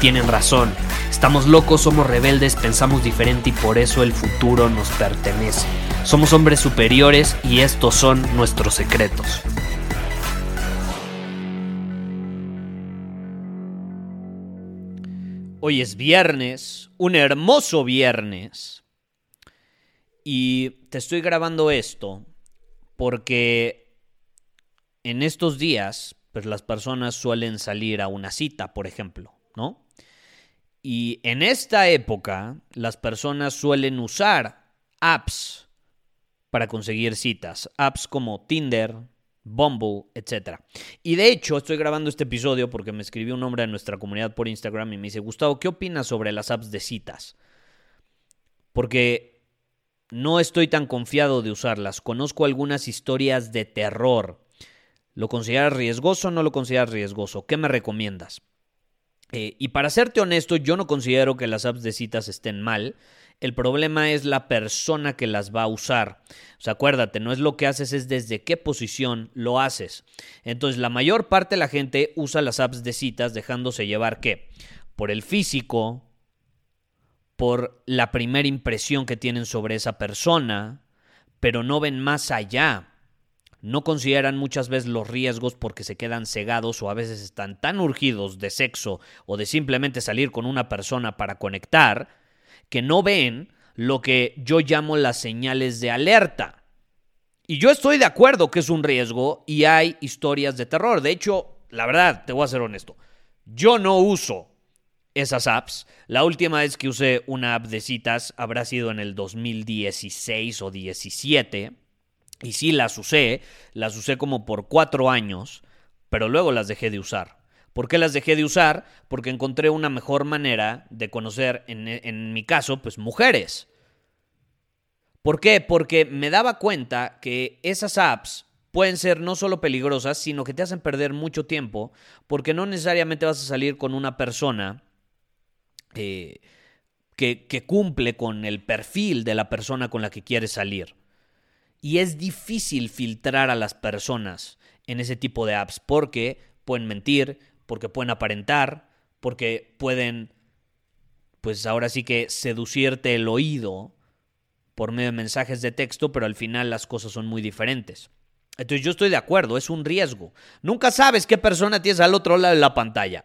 tienen razón. Estamos locos, somos rebeldes, pensamos diferente y por eso el futuro nos pertenece. Somos hombres superiores y estos son nuestros secretos. Hoy es viernes, un hermoso viernes. Y te estoy grabando esto porque en estos días, pues las personas suelen salir a una cita, por ejemplo, ¿no? Y en esta época, las personas suelen usar apps para conseguir citas. Apps como Tinder, Bumble, etc. Y de hecho, estoy grabando este episodio porque me escribió un hombre en nuestra comunidad por Instagram y me dice, Gustavo, ¿qué opinas sobre las apps de citas? Porque no estoy tan confiado de usarlas. Conozco algunas historias de terror. ¿Lo consideras riesgoso o no lo consideras riesgoso? ¿Qué me recomiendas? Eh, y para serte honesto, yo no considero que las apps de citas estén mal. El problema es la persona que las va a usar. O sea, acuérdate, no es lo que haces, es desde qué posición lo haces. Entonces, la mayor parte de la gente usa las apps de citas dejándose llevar qué? Por el físico, por la primera impresión que tienen sobre esa persona, pero no ven más allá. No consideran muchas veces los riesgos porque se quedan cegados o a veces están tan urgidos de sexo o de simplemente salir con una persona para conectar que no ven lo que yo llamo las señales de alerta. Y yo estoy de acuerdo que es un riesgo y hay historias de terror. De hecho, la verdad, te voy a ser honesto, yo no uso esas apps. La última vez que usé una app de citas habrá sido en el 2016 o 17. Y sí las usé, las usé como por cuatro años, pero luego las dejé de usar. ¿Por qué las dejé de usar? Porque encontré una mejor manera de conocer, en, en, mi caso, pues mujeres. ¿Por qué? Porque me daba cuenta que esas apps pueden ser no solo peligrosas, sino que te hacen perder mucho tiempo, porque no necesariamente vas a salir con una persona eh, que, que cumple con el perfil de la persona con la que quieres salir. Y es difícil filtrar a las personas en ese tipo de apps porque pueden mentir, porque pueden aparentar, porque pueden, pues ahora sí que seducirte el oído por medio de mensajes de texto, pero al final las cosas son muy diferentes. Entonces yo estoy de acuerdo, es un riesgo. Nunca sabes qué persona tienes al otro lado de la pantalla.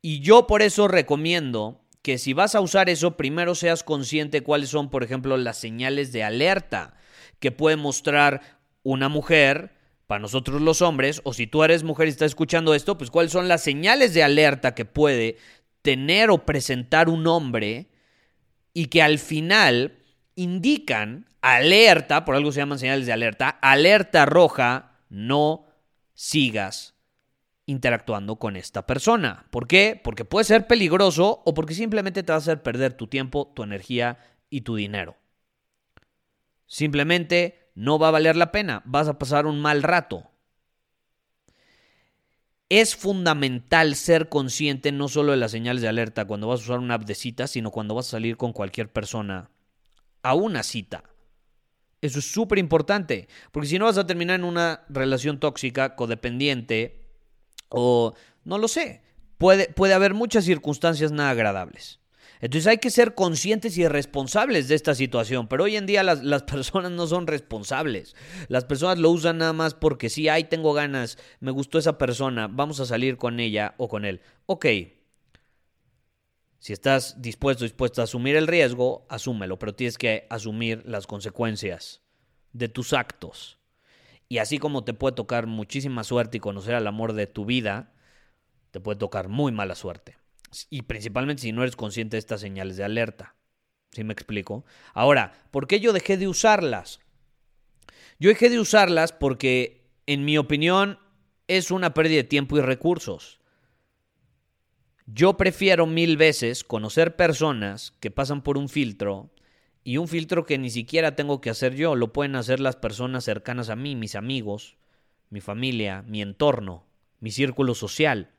Y yo por eso recomiendo que si vas a usar eso, primero seas consciente cuáles son, por ejemplo, las señales de alerta que puede mostrar una mujer para nosotros los hombres, o si tú eres mujer y estás escuchando esto, pues cuáles son las señales de alerta que puede tener o presentar un hombre y que al final indican alerta, por algo se llaman señales de alerta, alerta roja, no sigas interactuando con esta persona. ¿Por qué? Porque puede ser peligroso o porque simplemente te va a hacer perder tu tiempo, tu energía y tu dinero. Simplemente no va a valer la pena, vas a pasar un mal rato. Es fundamental ser consciente no solo de las señales de alerta cuando vas a usar una app de cita, sino cuando vas a salir con cualquier persona a una cita. Eso es súper importante, porque si no vas a terminar en una relación tóxica, codependiente o no lo sé. Puede, puede haber muchas circunstancias nada agradables. Entonces hay que ser conscientes y responsables de esta situación, pero hoy en día las, las, personas no son responsables. Las personas lo usan nada más porque sí, ahí tengo ganas, me gustó esa persona, vamos a salir con ella o con él. Ok, si estás dispuesto, dispuesto a asumir el riesgo, asúmelo, pero tienes que asumir las consecuencias de tus actos. Y así como te puede tocar muchísima suerte y conocer al amor de tu vida, te puede tocar muy mala suerte. Y principalmente si no eres consciente de estas señales de alerta. ¿Sí me explico? Ahora, ¿por qué yo dejé de usarlas? Yo dejé de usarlas porque, en mi opinión, es una pérdida de tiempo y recursos. Yo prefiero mil veces conocer personas que pasan por un filtro y un filtro que ni siquiera tengo que hacer yo, lo pueden hacer las personas cercanas a mí, mis amigos, mi familia, mi entorno, mi círculo social.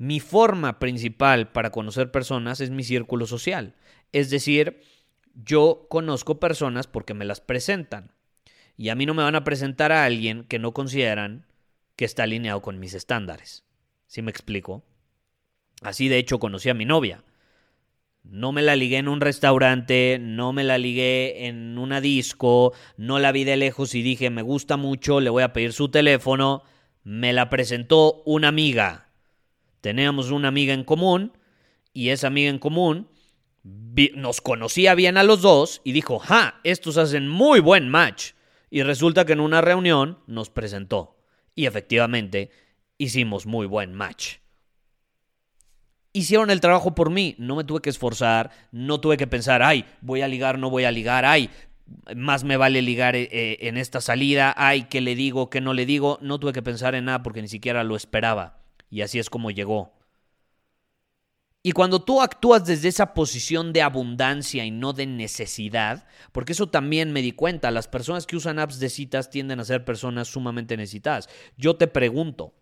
Mi forma principal para conocer personas es mi círculo social. Es decir, yo conozco personas porque me las presentan. Y a mí no me van a presentar a alguien que no consideran que está alineado con mis estándares. ¿Sí me explico? Así de hecho conocí a mi novia. No me la ligué en un restaurante, no me la ligué en una disco, no la vi de lejos y dije me gusta mucho, le voy a pedir su teléfono. Me la presentó una amiga. Teníamos una amiga en común y esa amiga en común nos conocía bien a los dos y dijo, ¡ja! Estos hacen muy buen match. Y resulta que en una reunión nos presentó. Y efectivamente hicimos muy buen match. Hicieron el trabajo por mí, no me tuve que esforzar, no tuve que pensar, ay, voy a ligar, no voy a ligar, ay, más me vale ligar eh, eh, en esta salida, ay, ¿qué le digo, qué no le digo? No tuve que pensar en nada porque ni siquiera lo esperaba. Y así es como llegó. Y cuando tú actúas desde esa posición de abundancia y no de necesidad, porque eso también me di cuenta, las personas que usan apps de citas tienden a ser personas sumamente necesitadas. Yo te pregunto,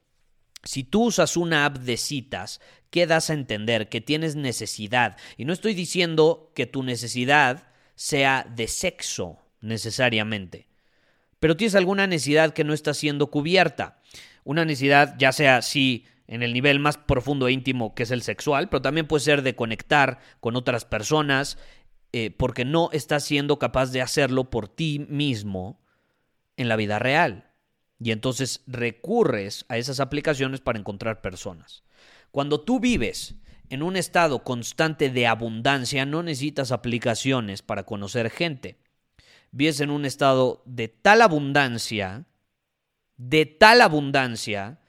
si tú usas una app de citas, ¿qué das a entender? Que tienes necesidad. Y no estoy diciendo que tu necesidad sea de sexo necesariamente, pero tienes alguna necesidad que no está siendo cubierta. Una necesidad, ya sea si en el nivel más profundo e íntimo que es el sexual, pero también puede ser de conectar con otras personas, eh, porque no estás siendo capaz de hacerlo por ti mismo en la vida real. Y entonces recurres a esas aplicaciones para encontrar personas. Cuando tú vives en un estado constante de abundancia, no necesitas aplicaciones para conocer gente. Vives en un estado de tal abundancia, de tal abundancia,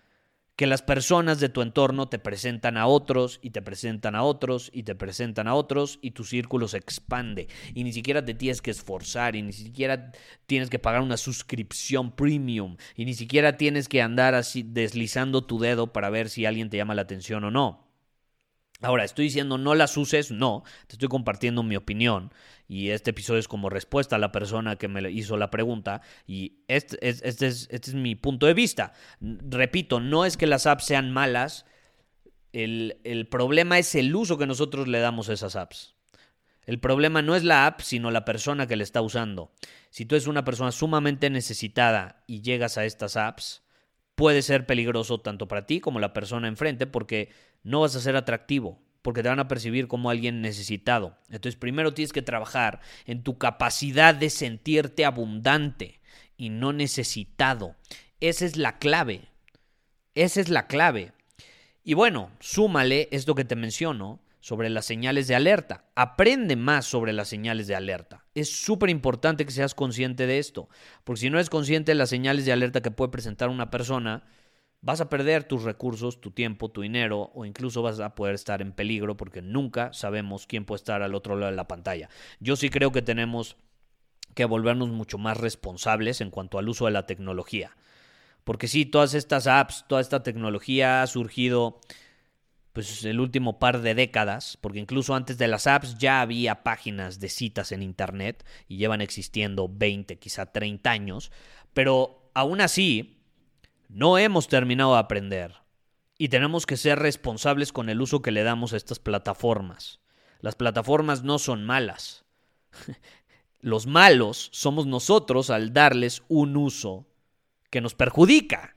que las personas de tu entorno te presentan a otros y te presentan a otros y te presentan a otros y tu círculo se expande y ni siquiera te tienes que esforzar y ni siquiera tienes que pagar una suscripción premium y ni siquiera tienes que andar así deslizando tu dedo para ver si alguien te llama la atención o no. Ahora, estoy diciendo no las uses, no, te estoy compartiendo mi opinión y este episodio es como respuesta a la persona que me hizo la pregunta y este, este, es, este es, mi punto de vista. Repito, no es que las apps sean malas, el, el problema es el uso que nosotros le damos a esas apps. El problema no es la app, sino la persona que le está usando. Si tú eres una persona sumamente necesitada y llegas a estas apps, puede ser peligroso tanto para ti como la persona enfrente porque no vas a ser atractivo, porque te van a percibir como alguien necesitado. Entonces primero tienes que trabajar en tu capacidad de sentirte abundante y no necesitado. Esa es la clave. Esa es la clave. Y bueno, súmale esto que te menciono sobre las señales de alerta. Aprende más sobre las señales de alerta. Es súper importante que seas consciente de esto, porque si no eres consciente de las señales de alerta que puede presentar una persona, vas a perder tus recursos, tu tiempo, tu dinero o incluso vas a poder estar en peligro porque nunca sabemos quién puede estar al otro lado de la pantalla. Yo sí creo que tenemos que volvernos mucho más responsables en cuanto al uso de la tecnología. Porque sí, todas estas apps, toda esta tecnología ha surgido pues el último par de décadas, porque incluso antes de las apps ya había páginas de citas en internet y llevan existiendo 20, quizá 30 años, pero aún así no hemos terminado de aprender y tenemos que ser responsables con el uso que le damos a estas plataformas. Las plataformas no son malas. Los malos somos nosotros al darles un uso que nos perjudica.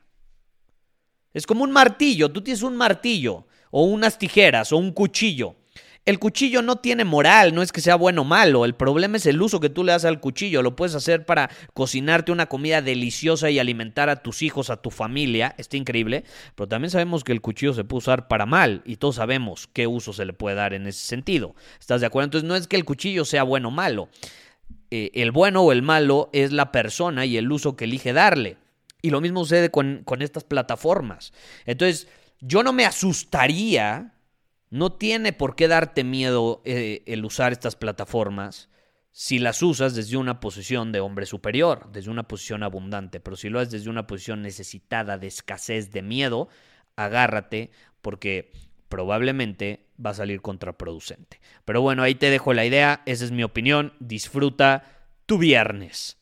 Es como un martillo, tú tienes un martillo o unas tijeras o un cuchillo el cuchillo no tiene moral, no es que sea bueno o malo, el problema es el uso que tú le das al cuchillo. Lo puedes hacer para cocinarte una comida deliciosa y alimentar a tus hijos, a tu familia, está increíble, pero también sabemos que el cuchillo se puede usar para mal y todos sabemos qué uso se le puede dar en ese sentido. ¿Estás de acuerdo? Entonces no es que el cuchillo sea bueno o malo. Eh, el bueno o el malo es la persona y el uso que elige darle. Y lo mismo sucede con, con estas plataformas. Entonces, yo no me asustaría No tiene por qué darte miedo eh, el usar estas plataformas si las usas desde una posición de hombre superior, desde una posición abundante, pero si lo haces desde una posición necesitada, de escasez, de miedo, agárrate porque probablemente va a salir contraproducente. Pero bueno, ahí te dejo la idea, esa es mi opinión, disfruta tu viernes.